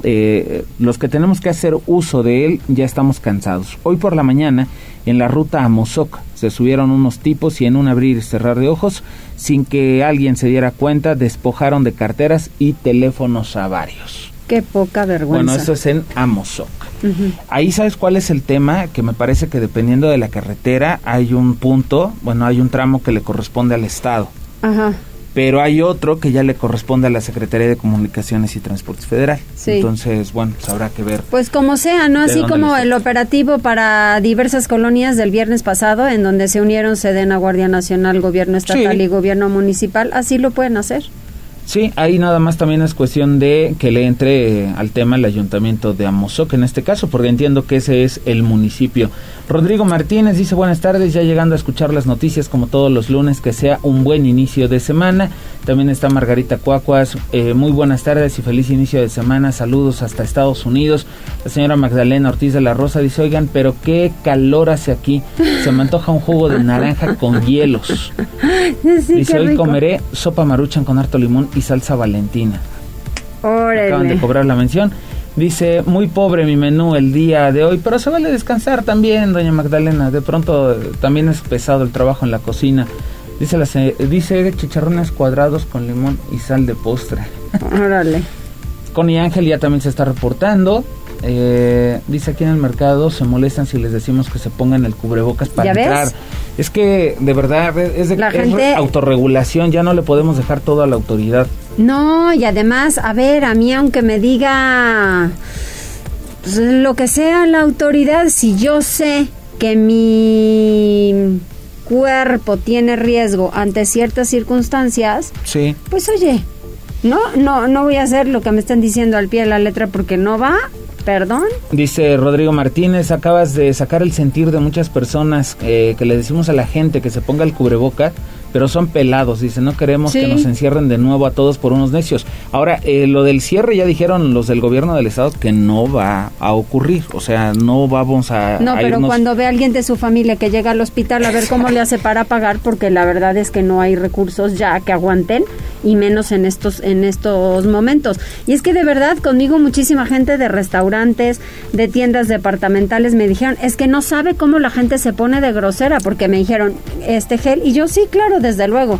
Speaker 3: eh, los que tenemos que hacer uso de él ya estamos cansados. Hoy por la mañana, en la ruta a Mozoc, se subieron unos tipos y en un abrir y cerrar de ojos, sin que alguien se diera cuenta, despojaron de carteras y teléfonos a varios.
Speaker 1: Qué poca vergüenza.
Speaker 3: Bueno, eso es en Amozoc. Ahí sabes cuál es el tema, que me parece que dependiendo de la carretera hay un punto, bueno, hay un tramo que le corresponde al Estado,
Speaker 1: Ajá.
Speaker 3: Pero hay otro que ya le corresponde a la Secretaría de Comunicaciones y Transportes Federal.
Speaker 1: Sí.
Speaker 3: Entonces, bueno, pues habrá que ver.
Speaker 1: Pues como sea, ¿no?
Speaker 3: ¿De
Speaker 1: Así como el operativo para diversas colonias del viernes pasado, en donde se unieron Sedena, Guardia Nacional, Gobierno Estatal
Speaker 3: Sí.
Speaker 1: y Gobierno Municipal, así lo pueden hacer.
Speaker 3: Sí, ahí nada más también es cuestión de que le entre eh, al tema el ayuntamiento de Amozoc en este caso, porque entiendo que ese es el municipio. Rodrigo Martínez dice buenas tardes, ya llegando a escuchar las noticias como todos los lunes, que sea un buen inicio de semana. También está Margarita Cuacuas, eh, muy buenas tardes y feliz inicio de semana, saludos hasta Estados Unidos. La señora Magdalena Ortiz de la Rosa dice, oigan, pero qué calor hace aquí, se me antoja un jugo de naranja con hielos. [laughs]
Speaker 1: Sí,
Speaker 3: Dice, hoy comeré sopa maruchan con harto limón y salsa valentina. Acaban de
Speaker 1: Órale.
Speaker 3: cobrar la mención. Dice, muy pobre mi menú el día de hoy, pero se vale descansar también, doña Magdalena. De pronto también es pesado el trabajo en la cocina. Dice, la se- dice chicharrones cuadrados con limón y sal de postre. [laughs]
Speaker 1: Órale.
Speaker 3: Connie Ángel ya también se está reportando. Eh, dice aquí en el mercado se molestan si les decimos que se pongan el cubrebocas para
Speaker 1: ¿Ya ves?
Speaker 3: entrar. Es que de verdad es de
Speaker 1: La
Speaker 3: es
Speaker 1: gente-
Speaker 3: autorregulación, ya no le podemos dejar todo a la autoridad.
Speaker 1: No, y además, a ver, a mí aunque me diga pues, lo que sea la autoridad, si yo sé que mi cuerpo tiene riesgo ante ciertas circunstancias,
Speaker 3: Sí.
Speaker 1: pues oye, no, no, no voy a hacer lo que me están diciendo al pie de la letra porque no va, perdón.
Speaker 3: Dice Rodrigo Martínez, acabas de sacar el sentir de muchas personas eh, que le decimos a la gente que se ponga el cubreboca, pero son pelados. Dice, no queremos
Speaker 1: Sí.
Speaker 3: que nos encierren de nuevo a todos por unos necios. Ahora, eh, lo del cierre ya dijeron los del gobierno del estado que no va a ocurrir. O sea, no vamos a...
Speaker 1: No,
Speaker 3: a
Speaker 1: pero
Speaker 3: irnos-
Speaker 1: cuando ve a alguien de su familia que llega al hospital a ver cómo le hace para pagar, porque la verdad es que no hay recursos ya que aguanten y menos en estos en estos momentos. Y es que de verdad conmigo muchísima gente de restaurantes, de tiendas departamentales me dijeron, es que no sabe cómo la gente se pone de grosera porque me dijeron, este gel y yo sí, claro, desde luego.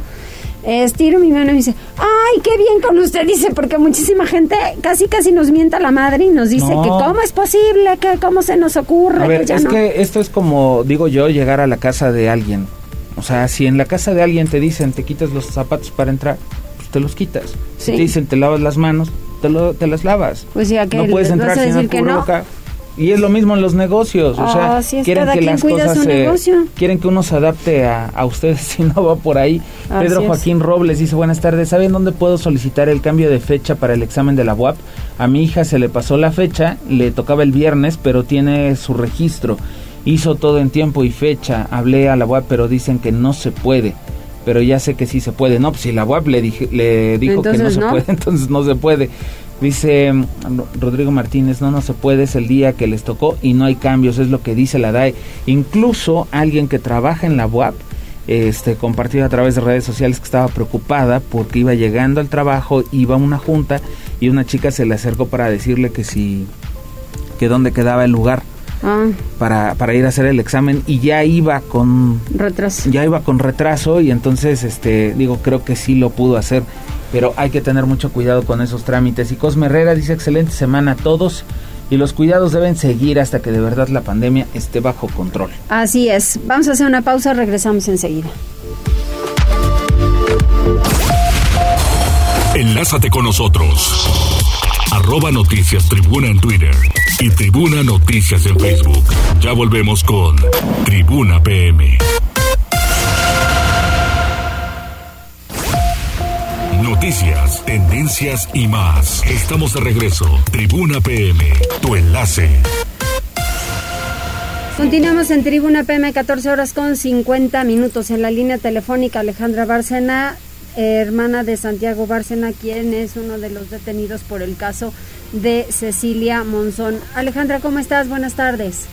Speaker 1: Estiro mi mano y dice, ay, qué bien con usted, dice, porque muchísima gente casi casi nos mienta la madre y nos dice
Speaker 3: No.
Speaker 1: que cómo es posible, que cómo se nos ocurre.
Speaker 3: A ver,
Speaker 1: que ya
Speaker 3: es
Speaker 1: no".
Speaker 3: que esto es como, digo yo, llegar a la casa de alguien. O sea, si en la casa de alguien te dicen te quitas los zapatos para entrar, pues te los quitas. Si te dicen te lavas las manos, te, lo- te las lavas.
Speaker 1: Pues ya que
Speaker 3: no puedes entrar sin
Speaker 1: decir que no.
Speaker 3: Y es lo mismo en los negocios, o sea,
Speaker 1: Ah, sí,
Speaker 3: quieren
Speaker 1: cada
Speaker 3: que
Speaker 1: quien
Speaker 3: las cosas
Speaker 1: su
Speaker 3: se-
Speaker 1: negocio.
Speaker 3: quieren que uno se adapte a, a ustedes [laughs] si no va por ahí. Pedro
Speaker 1: es.
Speaker 3: Joaquín Robles dice, buenas tardes, ¿saben dónde puedo solicitar el cambio de fecha para el examen de la UAP? A mi hija se le pasó la fecha, le tocaba el viernes, pero tiene su registro. Hizo todo en tiempo y fecha, hablé a la UAP, pero dicen que no se puede. Pero ya sé que sí se puede. No, pues si la UAP le, dije- le dijo que no se puede, [laughs] entonces no se puede. Dice mm, Rodrigo Martínez, no, no se puede, es el día que les tocó y no hay cambios, es lo que dice la DAE. Incluso alguien que trabaja en la UAP este, compartió a través de redes sociales que estaba preocupada porque iba llegando al trabajo, iba a una junta y una chica se le acercó para decirle que si, que dónde quedaba el lugar
Speaker 1: Ah,
Speaker 3: para, para ir a hacer el examen y ya iba con
Speaker 1: retraso.
Speaker 3: ya iba con retraso y entonces este digo creo que sí lo pudo hacer pero hay que tener mucho cuidado con esos trámites y Cosme Herrera dice excelente semana a todos y los cuidados deben seguir hasta que de verdad la pandemia esté bajo control
Speaker 1: Así es. Vamos a hacer una pausa, regresamos enseguida.
Speaker 4: Enlázate con nosotros. Arroba Noticias Tribuna en Twitter y Tribuna Noticias en Facebook. Ya volvemos con Tribuna PM. Noticias tendencias y más. Estamos de regreso. Tribuna PM, tu enlace.
Speaker 1: Continuamos en Tribuna PM, 14 horas con 50 minutos. En la línea telefónica, Alejandra Bárcena, hermana de Santiago Bárcena, quien es uno de los detenidos por el caso de Cecilia Monzón. Alejandra, ¿cómo estás? Buenas tardes.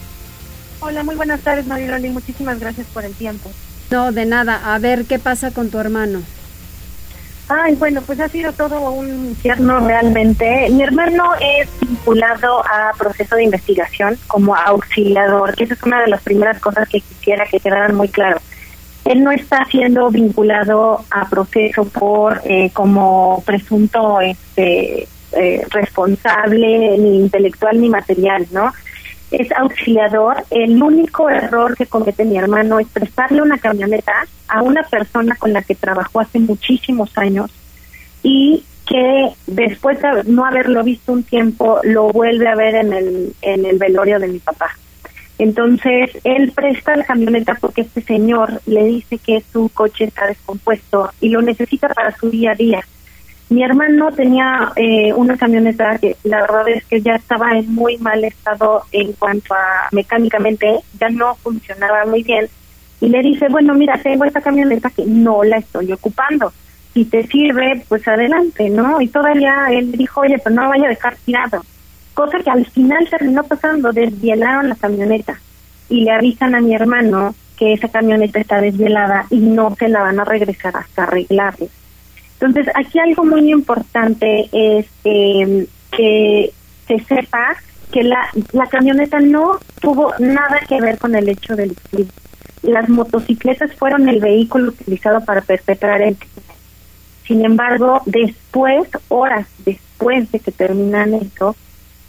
Speaker 14: Hola, muy buenas tardes, Mariloli. Muchísimas gracias por el tiempo.
Speaker 1: No, de nada. A ver, ¿qué pasa con tu hermano?
Speaker 14: Ay, bueno, pues ha sido todo un infierno realmente. Mi hermano es vinculado a proceso de investigación como auxiliador, que esa es una de las primeras cosas que quisiera que quedaran muy claro. Él no está siendo vinculado a proceso por eh, como presunto este eh, responsable ni intelectual ni material, ¿no? es auxiliador. El único error que comete mi hermano es prestarle una camioneta a una persona con la que trabajó hace muchísimos años y que después de no haberlo visto un tiempo lo vuelve a ver en el, en el velorio de mi papá. Entonces, él presta la camioneta porque este señor le dice que su coche está descompuesto y lo necesita para su día a día. Mi hermano tenía eh, una camioneta que la verdad es que ya estaba en muy mal estado en cuanto a mecánicamente, ya no funcionaba muy bien. Y le dice, bueno, mira, tengo esta camioneta que no la estoy ocupando. Si te sirve, pues adelante, ¿no? Y todavía él dijo, oye, pero no la vaya a dejar tirado. Cosa que al final terminó pasando, desvielaron la camioneta y le avisan a mi hermano que esa camioneta está desvielada y no se la van a regresar hasta arreglarla. Entonces, aquí algo muy importante es em, que se sepa que la, la camioneta no tuvo nada que ver con el hecho del crimen. Las motocicletas fueron el vehículo utilizado para perpetrar el crimen. Sin embargo, después, horas después de que terminan eso,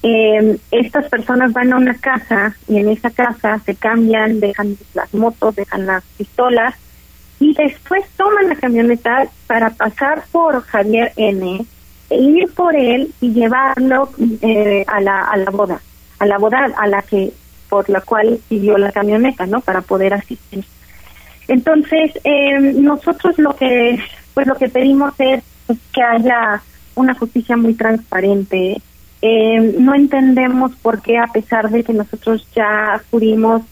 Speaker 14: eh, estas personas van a una casa y en esa casa se cambian, dejan las motos, dejan las pistolas y después toman la camioneta para pasar por Javier N, e ir por él y llevarlo eh, a, la, a la boda, a la boda a la que por la cual pidió la camioneta, ¿no? Para poder asistir. Entonces, eh, nosotros lo que pues lo que pedimos es que haya una justicia muy transparente. Eh, no entendemos por qué, a pesar de que nosotros ya pudimos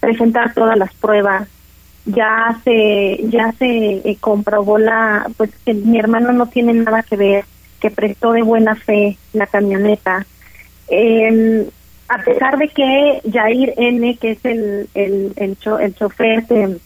Speaker 14: presentar todas las pruebas, ya se ya se eh, comprobó la pues que mi hermano no tiene nada que ver que prestó de buena fe la camioneta. Eh, a pesar de que Jair N que es el el el, el chofer que,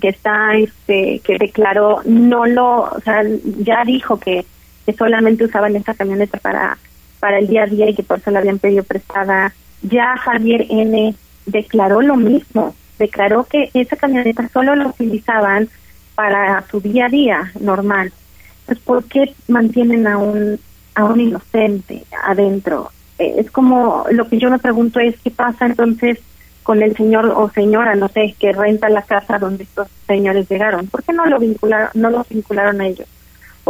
Speaker 14: que está este que declaró no lo o sea ya dijo que, que solamente usaban esta camioneta para para el día a día y que por eso la habían pedido prestada ya Javier N declaró lo mismo declaró que esa camioneta solo la utilizaban para su día a día normal. Entonces, ¿por qué mantienen a un, a un inocente adentro? Eh, es como lo que yo me pregunto es qué pasa entonces con el señor o señora, no sé, que renta la casa donde estos señores llegaron. ¿Por qué no lo vincularon, no los vincularon a ellos?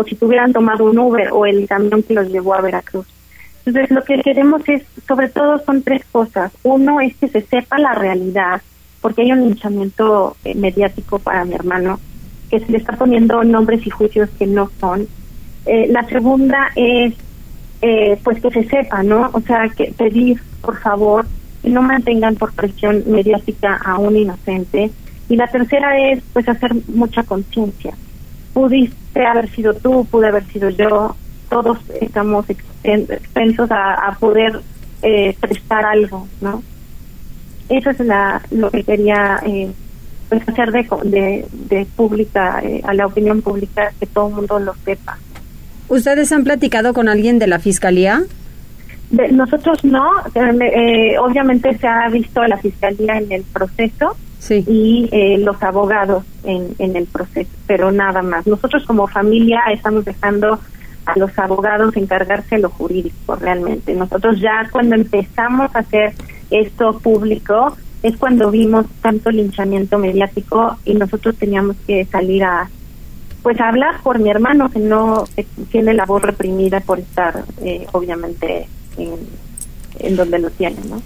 Speaker 14: O si tuvieran tomado un Uber o el camión que los llevó a Veracruz. Entonces, lo que queremos es, sobre todo, son tres cosas. Uno es que se sepa la realidad porque hay un linchamiento eh, mediático para mi hermano, que se le está poniendo nombres y juicios que no son. Eh, la segunda es, eh, pues que se sepa, ¿no? O sea, que pedir, por favor, que no mantengan por presión mediática a un inocente. Y la tercera es, pues, hacer mucha conciencia. Pudiste haber sido tú, pude haber sido yo, todos estamos expensos a, a poder prestar algo, ¿no? eso es la, lo que quería eh, pues hacer de, de, pública, eh, a la opinión pública, que todo el mundo lo sepa.
Speaker 1: ¿Ustedes han platicado con alguien de la fiscalía?
Speaker 14: nosotros no, eh, obviamente se ha visto a la fiscalía en el proceso y los abogados en, en el proceso, pero nada más. Nosotros como familia estamos dejando a los abogados encargarse de lo jurídico realmente. Nosotros ya cuando empezamos a hacer esto público es cuando vimos tanto linchamiento mediático y nosotros teníamos que salir a pues a hablar por mi hermano que no tiene la voz reprimida por estar eh, obviamente en, donde lo tiene, ¿no?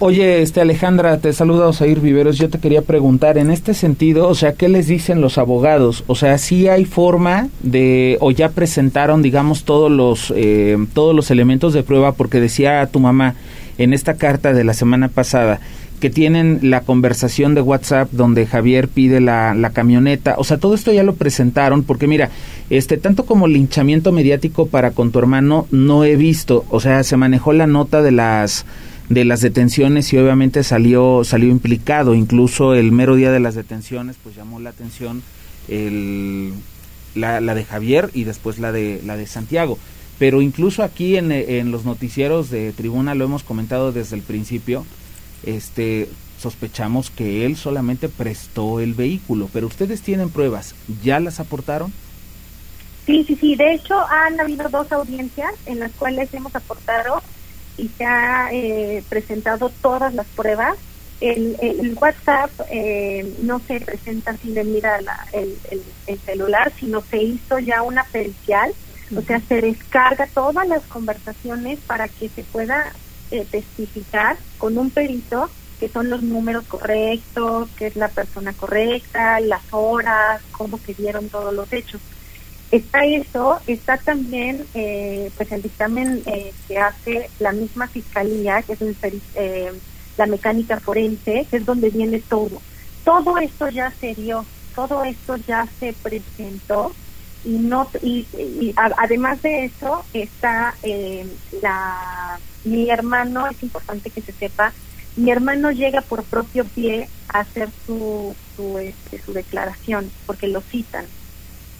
Speaker 3: Oye, este Alejandra, te saluda Osair Viveros. Yo te quería preguntar, en este sentido, o sea, ¿qué les dicen los abogados? O sea, ¿sí hay forma de, o ya presentaron, digamos, todos los, eh, todos los elementos de prueba? Porque decía tu mamá en esta carta de la semana pasada que tienen la conversación de WhatsApp donde Javier pide la, la, camioneta. O sea, todo esto ya lo presentaron porque mira, este tanto como linchamiento mediático para con tu hermano no he visto. O sea, se manejó la nota de las de las detenciones y obviamente salió salió implicado. Incluso el mero día de las detenciones pues llamó la atención el, la, la de Javier y después la de la de Santiago. Pero incluso aquí en, en los noticieros de tribuna lo hemos comentado desde el principio este sospechamos que él solamente prestó el vehículo. Pero ustedes tienen pruebas. Ya las aportaron
Speaker 14: Sí, sí, sí. De hecho, han habido dos audiencias en las cuales hemos aportado y se ha eh, presentado todas las pruebas. El, el WhatsApp eh, no se presenta sin de mira la, el, el, el, celular, sino se hizo ya una pericial, o sea, se descarga todas las conversaciones para que se pueda eh, testificar con un perito que son los números correctos, que es la persona correcta, las horas, cómo se dieron todos los hechos. Está eso, está también eh, pues el dictamen eh, que hace la misma fiscalía, que es el, eh, la mecánica forense, que es donde viene todo. Todo esto ya se dio, todo esto ya se presentó y no y, y además de eso está eh, la mi hermano es importante que se sepa mi hermano llega por propio pie a hacer su su, este, su declaración porque lo citan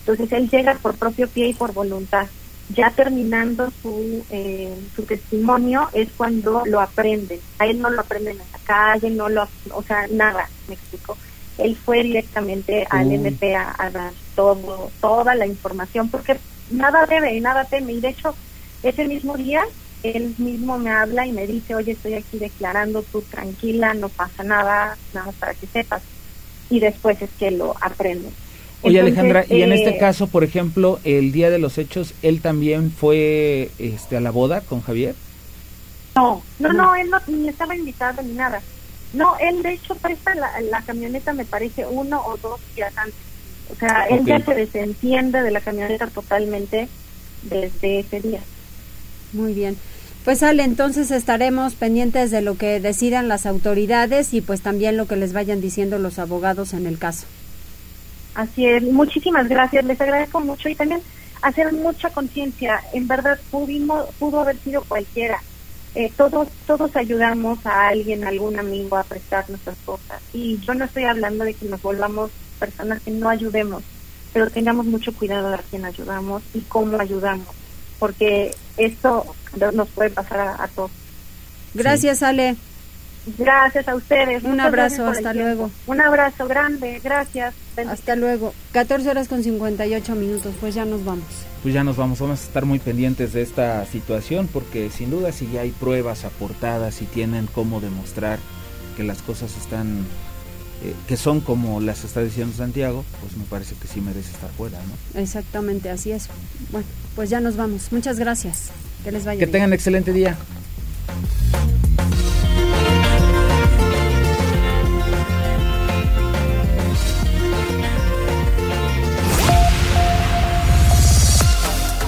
Speaker 14: entonces él llega por propio pie y por voluntad. Ya terminando su, eh, su testimonio es cuando lo aprenden. A él no lo aprenden en la calle, no lo, o sea, nada, me explico. Él fue directamente al MP a, a, dar todo, toda la información, porque nada debe y nada teme. Y de hecho, ese mismo día, él mismo me habla y me dice, oye, estoy aquí declarando, tú tranquila, no pasa nada, nada para que sepas. Y después es que lo aprenden.
Speaker 3: Oye Alejandra, y en este caso, por ejemplo, el día de los hechos, ¿él también fue este, a la boda con Javier?
Speaker 14: No, no, no, él no ni estaba invitado ni nada. No, él de hecho presta la, la camioneta, me parece, uno o dos días antes. O sea, él ya se desentiende de la camioneta totalmente desde ese día.
Speaker 1: Muy bien. Pues Ale, entonces estaremos pendientes de lo que decidan las autoridades y pues también lo que les vayan diciendo los abogados en el caso.
Speaker 14: Así es, muchísimas gracias, les agradezco mucho y también hacer mucha conciencia, en verdad pudimos, pudo haber sido cualquiera, eh, todos, todos ayudamos a alguien, a algún amigo a prestar nuestras cosas y yo no estoy hablando de que nos volvamos personas que no ayudemos, pero tengamos mucho cuidado de a quién ayudamos y cómo ayudamos, porque esto nos puede pasar a, a todos.
Speaker 1: Gracias, sí. Ale.
Speaker 14: Gracias a ustedes.
Speaker 1: Un abrazo, hasta luego.
Speaker 14: Un abrazo grande, gracias.
Speaker 1: Hasta luego. 14 horas con 58 minutos, pues ya nos vamos.
Speaker 3: Pues ya nos vamos, vamos a estar muy pendientes de esta situación porque sin duda si ya hay pruebas aportadas y tienen cómo demostrar que las cosas están, eh, que son como las está diciendo Santiago, pues me parece que sí merece estar fuera, ¿no?
Speaker 1: Exactamente, así es. Bueno, pues ya nos vamos. Muchas gracias. Que les vaya
Speaker 3: Que
Speaker 1: bien.
Speaker 3: tengan excelente día.